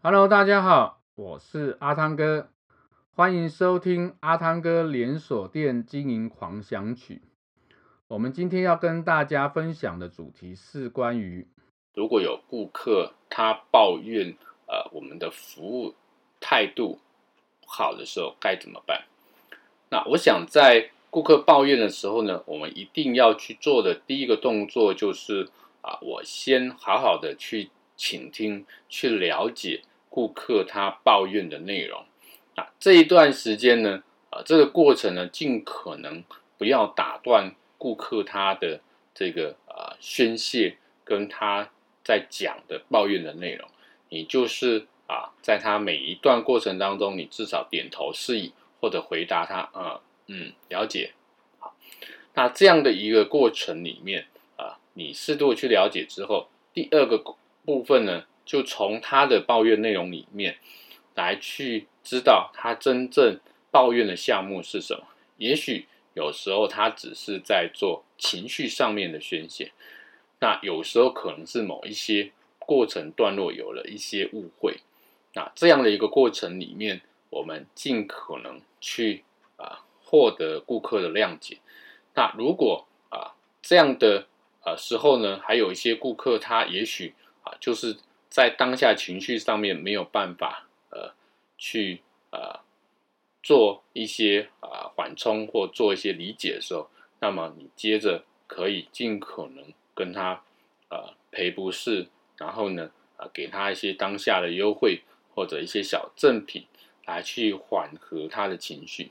Hello，大家好，我是阿汤哥，欢迎收听阿汤哥连锁店经营狂想曲。我们今天要跟大家分享的主题是关于，如果有顾客他抱怨，呃，我们的服务态度不好的时候该怎么办？那我想在顾客抱怨的时候呢，我们一定要去做的第一个动作就是啊，我先好好的去倾听，去了解。顾客他抱怨的内容，那这一段时间呢，啊，这个过程呢，尽可能不要打断顾客他的这个啊宣泄跟他在讲的抱怨的内容，你就是啊，在他每一段过程当中，你至少点头示意或者回答他，啊，嗯，了解，好，那这样的一个过程里面啊，你适度去了解之后，第二个部分呢。就从他的抱怨内容里面来去知道他真正抱怨的项目是什么。也许有时候他只是在做情绪上面的宣泄，那有时候可能是某一些过程段落有了一些误会。那这样的一个过程里面，我们尽可能去啊获得顾客的谅解。那如果啊这样的呃时候呢，还有一些顾客他也许就是。在当下情绪上面没有办法，呃，去呃做一些啊、呃、缓冲或做一些理解的时候，那么你接着可以尽可能跟他呃赔不是，然后呢、呃、给他一些当下的优惠或者一些小赠品来去缓和他的情绪。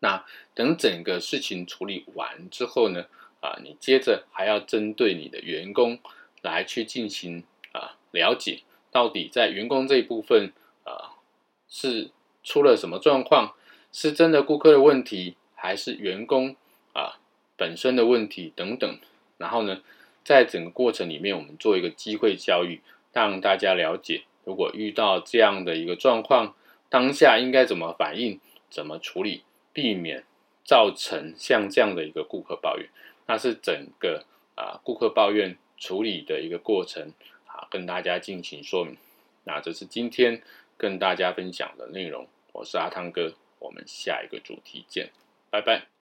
那等整个事情处理完之后呢，啊、你接着还要针对你的员工来去进行。啊，了解到底在员工这一部分啊，是出了什么状况？是真的顾客的问题，还是员工啊本身的问题等等？然后呢，在整个过程里面，我们做一个机会教育，让大家了解，如果遇到这样的一个状况，当下应该怎么反应，怎么处理，避免造成像这样的一个顾客抱怨。那是整个啊顾客抱怨处理的一个过程啊。跟大家进行说明，那这是今天跟大家分享的内容。我是阿汤哥，我们下一个主题见，拜拜。